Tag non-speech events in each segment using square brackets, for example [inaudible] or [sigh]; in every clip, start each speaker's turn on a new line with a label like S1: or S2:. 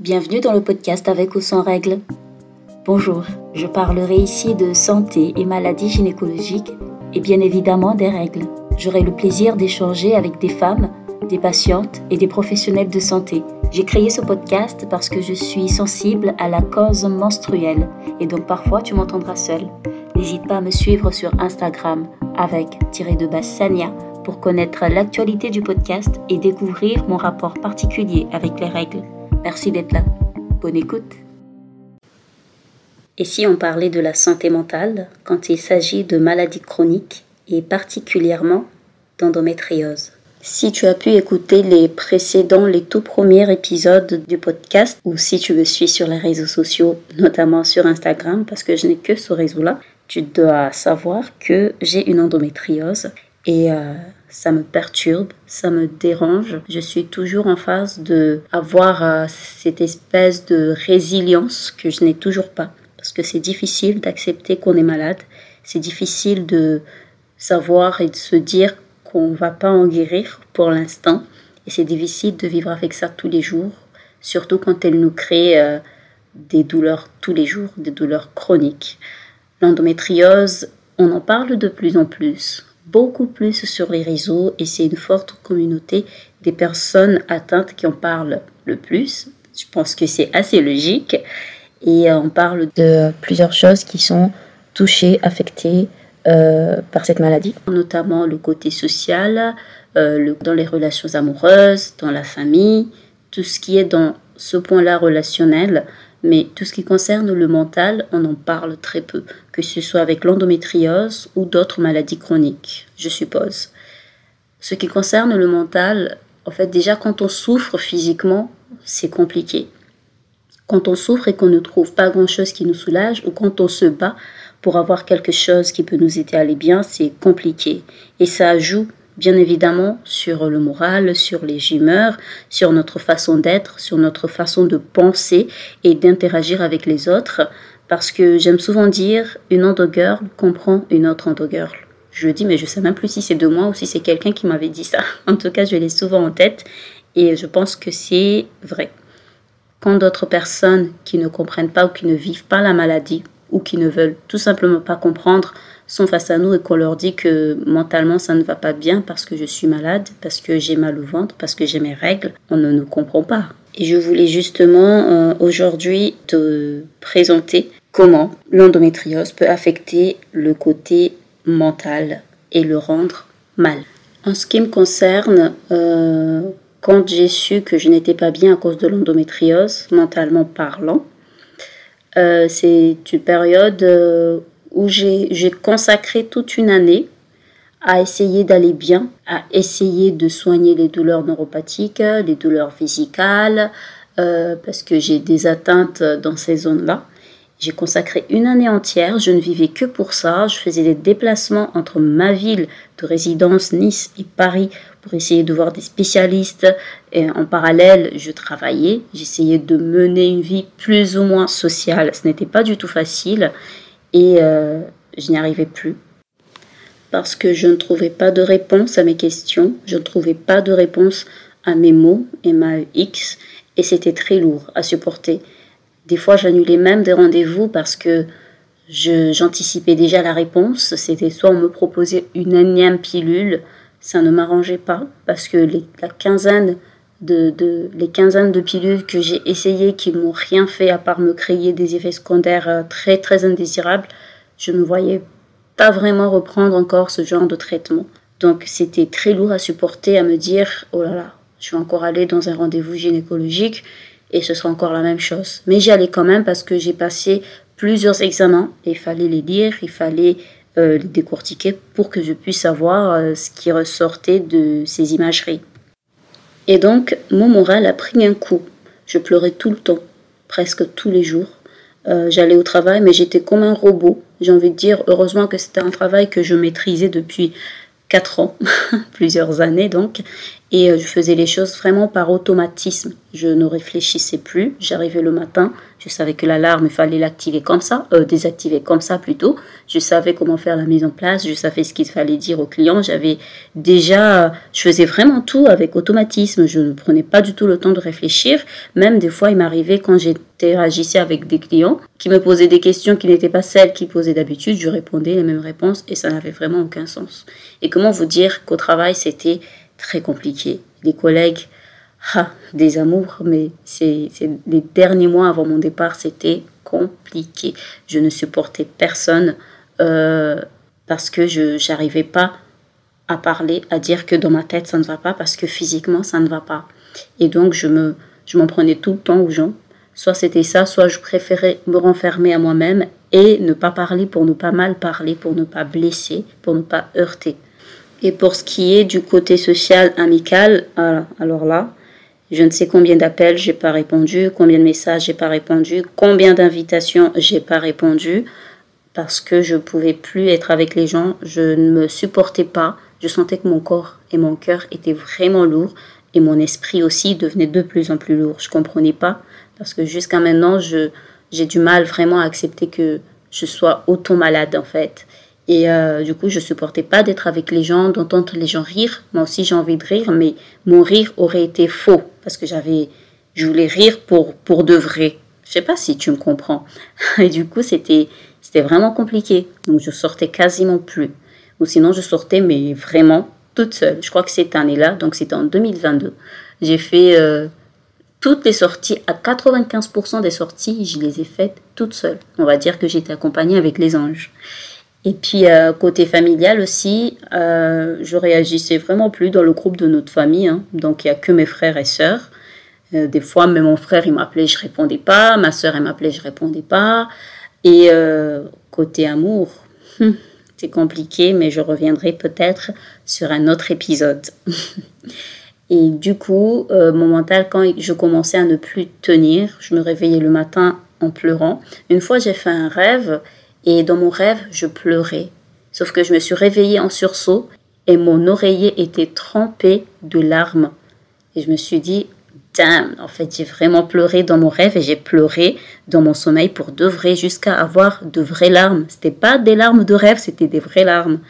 S1: Bienvenue dans le podcast avec ou sans règles. Bonjour, je parlerai ici de santé et maladies gynécologiques et bien évidemment des règles. J'aurai le plaisir d'échanger avec des femmes, des patientes et des professionnels de santé. J'ai créé ce podcast parce que je suis sensible à la cause menstruelle et donc parfois tu m'entendras seule. N'hésite pas à me suivre sur Instagram avec de pour connaître l'actualité du podcast et découvrir mon rapport particulier avec les règles. Merci d'être là. Bonne écoute. Et si on parlait de la santé mentale quand il s'agit de maladies chroniques et particulièrement d'endométriose? Si tu as pu écouter les précédents, les tout premiers épisodes du podcast, ou si tu me suis sur les réseaux sociaux, notamment sur Instagram, parce que je n'ai que ce réseau-là, tu dois savoir que j'ai une endométriose et euh, ça me perturbe, ça me dérange. Je suis toujours en phase de avoir euh, cette espèce de résilience que je n'ai toujours pas. Parce que c'est difficile d'accepter qu'on est malade. C'est difficile de savoir et de se dire qu'on ne va pas en guérir pour l'instant. Et c'est difficile de vivre avec ça tous les jours. Surtout quand elle nous crée euh, des douleurs tous les jours, des douleurs chroniques. L'endométriose, on en parle de plus en plus beaucoup plus sur les réseaux et c'est une forte communauté des personnes atteintes qui en parlent le plus. Je pense que c'est assez logique. Et euh, on parle de plusieurs choses qui sont touchées, affectées euh, par cette maladie, notamment le côté social, euh, dans les relations amoureuses, dans la famille, tout ce qui est dans ce point-là relationnel mais tout ce qui concerne le mental, on en parle très peu, que ce soit avec l'endométriose ou d'autres maladies chroniques, je suppose. Ce qui concerne le mental, en fait, déjà quand on souffre physiquement, c'est compliqué. Quand on souffre et qu'on ne trouve pas grand-chose qui nous soulage, ou quand on se bat pour avoir quelque chose qui peut nous aider à aller bien, c'est compliqué. Et ça joue bien évidemment sur le moral, sur les humeurs, sur notre façon d'être, sur notre façon de penser et d'interagir avec les autres. Parce que j'aime souvent dire, une endogirl comprend une autre endogirl. Je dis, mais je sais même plus si c'est de moi ou si c'est quelqu'un qui m'avait dit ça. [laughs] En tout cas, je l'ai souvent en tête et je pense que c'est vrai. Quand d'autres personnes qui ne comprennent pas ou qui ne vivent pas la maladie ou qui ne veulent tout simplement pas comprendre sont face à nous et qu'on leur dit que mentalement ça ne va pas bien parce que je suis malade, parce que j'ai mal au ventre, parce que j'ai mes règles, on ne nous comprend pas. Et je voulais justement euh, aujourd'hui te présenter comment l'endométriose peut affecter le côté mental et le rendre mal. En ce qui me concerne, euh, quand j'ai su que je n'étais pas bien à cause de l'endométriose, mentalement parlant, euh, c'est une période où j'ai consacré toute une année à essayer d'aller bien, à essayer de soigner les douleurs neuropathiques, les douleurs physicales, euh, parce que j'ai des atteintes dans ces zones-là. J'ai consacré une année entière, je ne vivais que pour ça, je faisais des déplacements entre ma ville de résidence, Nice et Paris, pour essayer de voir des spécialistes. Et en parallèle, je travaillais, j'essayais de mener une vie plus ou moins sociale. Ce n'était pas du tout facile. Et euh, je n'y arrivais plus parce que je ne trouvais pas de réponse à mes questions, je ne trouvais pas de réponse à mes mots, M-A-E-X, et c'était très lourd à supporter. Des fois, j'annulais même des rendez-vous parce que j'anticipais déjà la réponse. C'était soit on me proposait une énième pilule, ça ne m'arrangeait pas parce que la quinzaine de, les quinzaines de pilules que j'ai essayées qui m'ont rien fait à part me créer des effets secondaires euh, très très indésirables, je ne voyais pas vraiment reprendre encore ce genre de traitement. Donc c'était très lourd à supporter, à me dire oh là là, je vais encore aller dans un rendez-vous gynécologique et ce sera encore la même chose. Mais j'y allais quand même parce que j'ai passé plusieurs examens et il fallait les lire, il fallait euh, les décortiquer pour que je puisse savoir euh, ce qui ressortait de ces imageries. Et donc, mon moral a pris un coup. Je pleurais tout le temps, presque tous les jours. Euh, j'allais au travail, mais j'étais comme un robot. J'ai envie de dire, heureusement que c'était un travail que je maîtrisais depuis 4 ans, [laughs] plusieurs années donc. Et euh, je faisais les choses vraiment par automatisme. Je ne réfléchissais plus. J'arrivais le matin, je savais que l'alarme, il fallait l'activer comme ça, euh, désactiver comme ça plutôt. Je savais comment faire la mise en place, je savais ce qu'il fallait dire au client. J'avais déjà, je faisais vraiment tout avec automatisme. Je ne prenais pas du tout le temps de réfléchir. Même des fois, il m'arrivait quand j'interagissais avec des clients qui me posaient des questions qui n'étaient pas celles qu'ils posaient d'habitude, je répondais les mêmes réponses et ça n'avait vraiment aucun sens. Et comment vous dire qu'au travail, c'était très compliqué. Les collègues, ah, des amours, mais c'est les derniers mois avant mon départ, c'était compliqué. Je ne supportais personne euh, parce que je n'arrivais pas à parler, à dire que dans ma tête ça ne va pas parce que physiquement ça ne va pas. Et donc je me je m'en prenais tout le temps aux gens. Soit c'était ça, soit je préférais me renfermer à moi-même et ne pas parler pour ne pas mal parler, pour ne pas blesser, pour ne pas heurter. Et pour ce qui est du côté social amical, alors là, je ne sais combien d'appels j'ai pas répondu, combien de messages j'ai pas répondu, combien d'invitations j'ai pas répondu parce que je pouvais plus être avec les gens, je ne me supportais pas, je sentais que mon corps et mon cœur étaient vraiment lourds et mon esprit aussi devenait de plus en plus lourd. Je comprenais pas parce que jusqu'à maintenant, j'ai du mal vraiment à accepter que je sois autant malade en fait. Et euh, du coup, je supportais pas d'être avec les gens, d'entendre les gens rire. Moi aussi, j'ai envie de rire, mais mon rire aurait été faux parce que j'avais, je voulais rire pour pour de vrai. Je sais pas si tu me comprends. [laughs] Et du coup, c'était c'était vraiment compliqué. Donc, je sortais quasiment plus. Ou sinon, je sortais, mais vraiment toute seule. Je crois que cette année-là, donc c'était en 2022, j'ai fait euh, toutes les sorties, à 95% des sorties, je les ai faites toute seule. On va dire que j'étais accompagnée avec les anges. Et puis, euh, côté familial aussi, euh, je réagissais vraiment plus dans le groupe de notre famille. Hein. Donc, il n'y a que mes frères et sœurs. Euh, des fois, même mon frère, il m'appelait, je répondais pas. Ma sœur, elle m'appelait, je répondais pas. Et côté amour, hum, c'est compliqué, mais je reviendrai peut-être sur un autre épisode. [laughs] et du coup, mon mental, quand je commençais à ne plus tenir, je me réveillais le matin en pleurant. Une fois, j'ai fait un rêve et dans mon rêve, je pleurais. Sauf que je me suis réveillée en sursaut et mon oreiller était trempé de larmes. Et je me suis dit, damn, en fait, j'ai vraiment pleuré dans mon rêve et j'ai pleuré dans mon sommeil pour de vrai, jusqu'à avoir de vraies larmes. C'était pas des larmes de rêve, c'était des vraies larmes.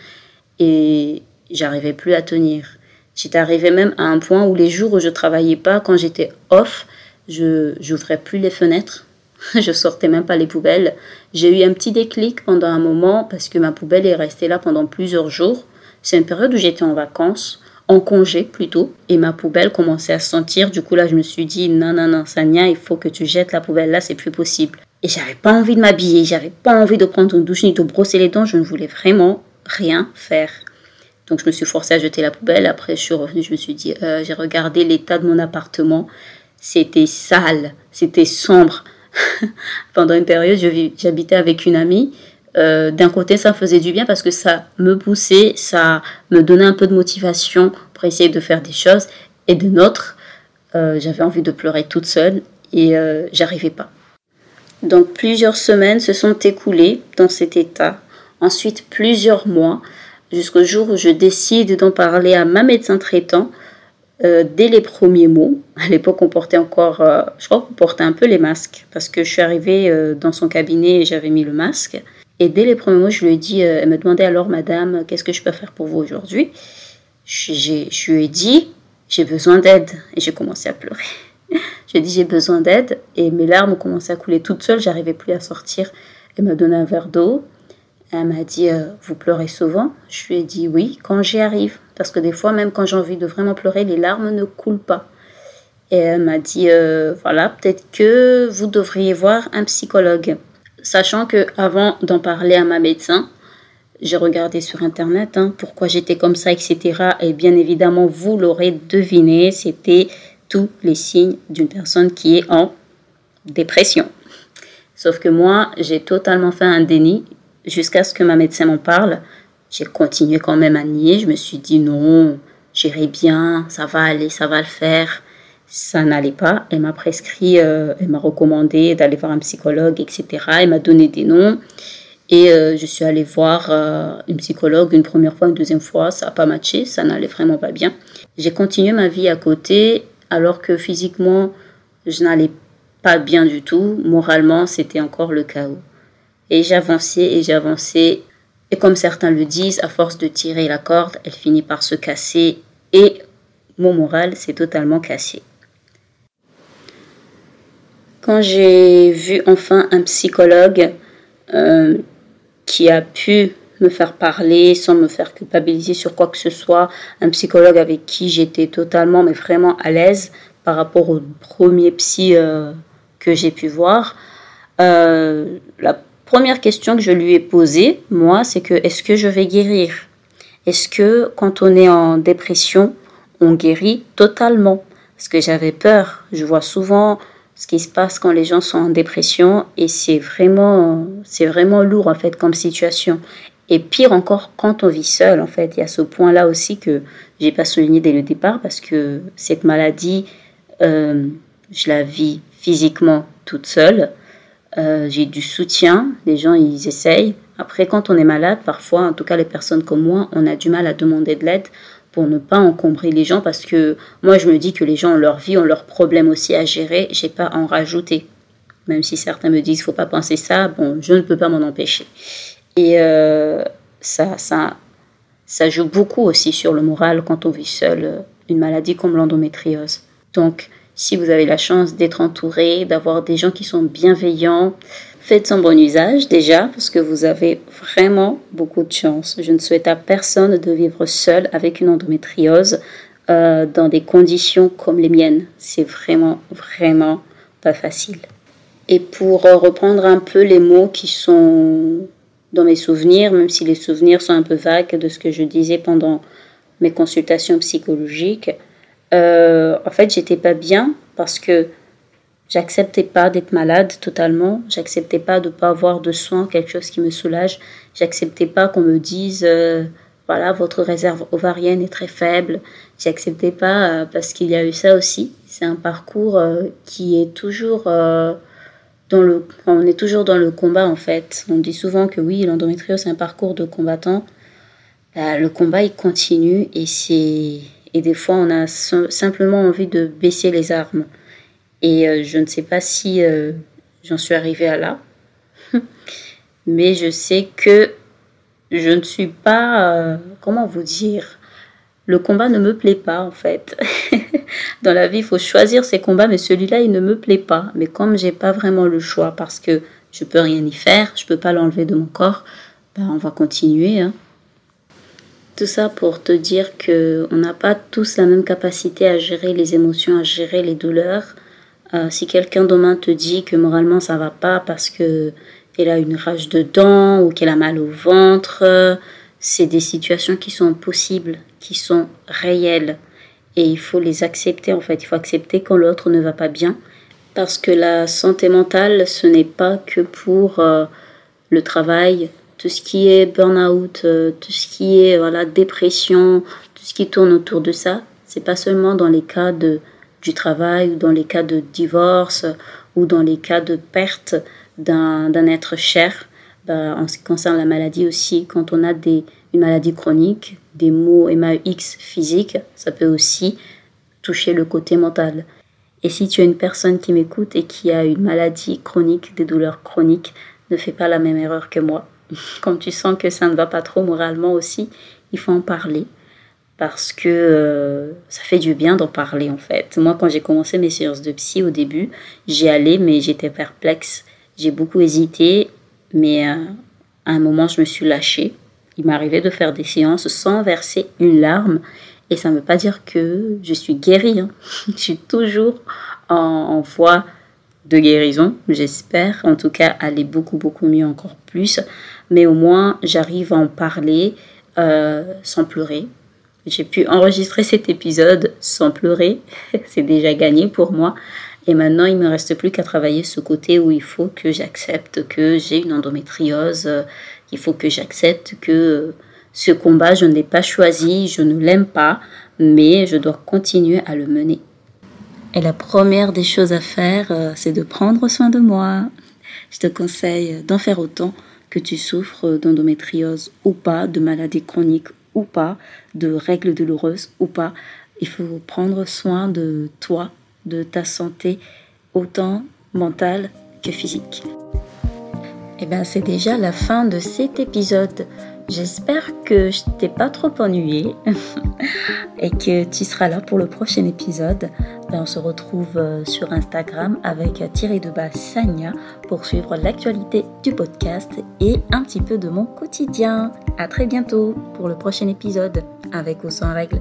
S1: Et j'arrivais plus à tenir. J'étais arrivée même à un point où les jours où je travaillais pas, quand j'étais off, je n'ouvrais plus les fenêtres [laughs] je sortais même pas les poubelles. J'ai eu un petit déclic pendant un moment parce que ma poubelle est restée là pendant plusieurs jours. C'est une période où j'étais en vacances, en congé plutôt, et ma poubelle commençait à sentir. Du coup là, je me suis dit non non non Sania, il faut que tu jettes la poubelle là, c'est plus possible. Et j'avais pas envie de m'habiller, j'avais pas envie de prendre une douche ni de brosser les dents, je ne voulais vraiment rien faire. Donc je me suis forcée à jeter la poubelle. Après, je suis revenue, je me suis dit, euh, j'ai regardé l'état de mon appartement. C'était sale, c'était sombre. [laughs] Pendant une période, j'habitais avec une amie. Euh, d'un côté, ça faisait du bien parce que ça me poussait, ça me donnait un peu de motivation pour essayer de faire des choses. Et de l'autre, euh, j'avais envie de pleurer toute seule et euh, j'arrivais pas. Donc plusieurs semaines se sont écoulées dans cet état. Ensuite, plusieurs mois, jusqu'au jour où je décide d'en parler à ma médecin traitant euh, dès les premiers mots. À l'époque, on portait encore, euh, je crois qu'on portait un peu les masques parce que je suis arrivée euh, dans son cabinet et j'avais mis le masque. Et dès les premiers mots, je lui ai dit, elle me demandait alors, madame, qu'est-ce que je peux faire pour vous aujourd'hui? Je, je lui ai dit, j'ai besoin d'aide. Et j'ai commencé à pleurer. [laughs] j'ai dit, j'ai besoin d'aide. Et mes larmes ont commencé à couler toutes seules. J'arrivais plus à sortir. Elle m'a donné un verre d'eau. Elle m'a dit, vous pleurez souvent Je lui ai dit, oui, quand j'y arrive. Parce que des fois, même quand j'ai envie de vraiment pleurer, les larmes ne coulent pas. Et elle m'a dit, euh, voilà, peut-être que vous devriez voir un psychologue. Sachant que avant d'en parler à ma médecin, j'ai regardé sur Internet hein, pourquoi j'étais comme ça, etc. Et bien évidemment, vous l'aurez deviné, c'était tous les signes d'une personne qui est en dépression. Sauf que moi, j'ai totalement fait un déni jusqu'à ce que ma médecin m'en parle. J'ai continué quand même à nier. Je me suis dit non, j'irai bien, ça va aller, ça va le faire. Ça n'allait pas. Elle m'a prescrit, euh, elle m'a recommandé d'aller voir un psychologue, etc. Elle m'a donné des noms. Et euh, je suis allée voir euh, une psychologue une première fois, une deuxième fois, ça n'a pas matché, ça n'allait vraiment pas bien. J'ai continué ma vie à côté alors que physiquement, je n'allais pas bien du tout. Moralement, c'était encore le chaos. Et j'avançais et j'avançais. Et comme certains le disent, à force de tirer la corde, elle finit par se casser et mon moral s'est totalement cassé. Quand j'ai vu enfin un psychologue euh, qui a pu me faire parler sans me faire culpabiliser sur quoi que ce soit, un psychologue avec qui j'étais totalement, mais vraiment à l'aise par rapport au premier psy euh, que j'ai pu voir, euh, la première question que je lui ai posée, moi, c'est que est-ce que je vais guérir? Est-ce que quand on est en dépression, on guérit totalement? Parce que j'avais peur. Je vois souvent ce qui se passe quand les gens sont en dépression et c'est vraiment, c'est vraiment lourd en fait comme situation. Et pire encore quand on vit seul en fait. Il y a ce point-là aussi que j'ai pas souligné dès le départ parce que cette maladie, euh, je la vis physiquement toute seule. Euh, j'ai du soutien, les gens ils essayent. Après, quand on est malade, parfois, en tout cas les personnes comme moi, on a du mal à demander de l'aide pour ne pas encombrer les gens parce que moi je me dis que les gens ont leur vie, ont leurs problèmes aussi à gérer, j'ai pas à en rajouter. Même si certains me disent faut pas penser ça, bon, je ne peux pas m'en empêcher. Et euh, ça, ça, ça joue beaucoup aussi sur le moral quand on vit seul euh, une maladie comme l'endométriose. Donc, si vous avez la chance d'être entouré, d'avoir des gens qui sont bienveillants, faites en bon usage déjà parce que vous avez vraiment beaucoup de chance. Je ne souhaite à personne de vivre seul avec une endométriose euh, dans des conditions comme les miennes. C'est vraiment, vraiment pas facile. Et pour euh, reprendre un peu les mots qui sont dans mes souvenirs, même si les souvenirs sont un peu vagues de ce que je disais pendant mes consultations psychologiques, euh, en fait, j'étais pas bien parce que j'acceptais pas d'être malade totalement. J'acceptais pas de pas avoir de soins, quelque chose qui me soulage. J'acceptais pas qu'on me dise, euh, voilà, votre réserve ovarienne est très faible. J'acceptais pas euh, parce qu'il y a eu ça aussi. C'est un parcours qui est toujours dans le, on est toujours dans le combat en fait. On dit souvent que oui, l'endométriose c'est un parcours de combattant. Bah, le combat il continue et c'est et des fois, on a simplement envie de baisser les armes. Et euh, je ne sais pas si euh, j'en suis arrivée à là. [laughs] Mais je sais que je ne suis pas... Euh, comment vous dire Le combat ne me plaît pas, en fait. [laughs] Dans la vie, il faut choisir ses combats, mais celui-là, il ne me plaît pas. Mais comme j'ai pas vraiment le choix, parce que je peux rien y faire, je peux pas l'enlever de mon corps, ben, on va continuer. Hein. Tout ça pour te dire que on n'a pas tous la même capacité à gérer les émotions, à gérer les douleurs. Euh, si quelqu'un demain te dit que moralement ça va pas parce que elle a une rage de dents ou qu'elle a mal au ventre, c'est des situations qui sont possibles, qui sont réelles et il faut les accepter en fait. Il faut accepter quand l'autre ne va pas bien parce que la santé mentale ce n'est pas que pour euh, le travail, tout ce qui est burn-out, euh, tout ce qui est voilà, dépression, tout ce qui tourne autour de ça. C'est pas seulement dans les cas de, du travail ou dans les cas de divorce ou dans les cas de perte d'un être cher. Bah, en ce qui concerne la maladie aussi, quand on a des, une maladie chronique, des maux MAX physiques, ça peut aussi toucher le côté mental. Et si tu es une personne qui m'écoute et qui a une maladie chronique, des douleurs chroniques, ne fais pas la même erreur que moi. Quand tu sens que ça ne va pas trop moralement aussi, il faut en parler parce que euh, ça fait du bien d'en parler en fait. Moi, quand j'ai commencé mes séances de psy au début, j'y allais, mais j'étais perplexe. J'ai beaucoup hésité, mais euh, à un moment, je me suis lâchée. Il m'arrivait de faire des séances sans verser une larme. Et ça ne veut pas dire que je suis guérie. Hein. [laughs] je suis toujours en, en voie de guérison, j'espère. En tout cas, aller beaucoup, beaucoup mieux encore plus mais au moins j'arrive à en parler euh, sans pleurer. J'ai pu enregistrer cet épisode sans pleurer, [laughs] c'est déjà gagné pour moi. Et maintenant, il me reste plus qu'à travailler ce côté où il faut que j'accepte que j'ai une endométriose, il faut que j'accepte que ce combat, je ne l'ai pas choisi, je ne l'aime pas, mais je dois continuer à le mener. Et la première des choses à faire, euh, c'est de prendre soin de moi. Je te conseille d'en faire autant que tu souffres d'endométriose ou pas, de maladie chronique ou pas, de règles douloureuses ou pas. Il faut prendre soin de toi, de ta santé, autant mentale que physique. Et eh bien, c'est déjà la fin de cet épisode. J'espère que je t'ai pas trop ennuyé [laughs] et que tu seras là pour le prochain épisode. On se retrouve euh, sur Instagram avec Thierry de bas Sanya pour suivre l'actualité du podcast et un petit peu de mon quotidien. À très bientôt pour le prochain épisode avec ou sans règles.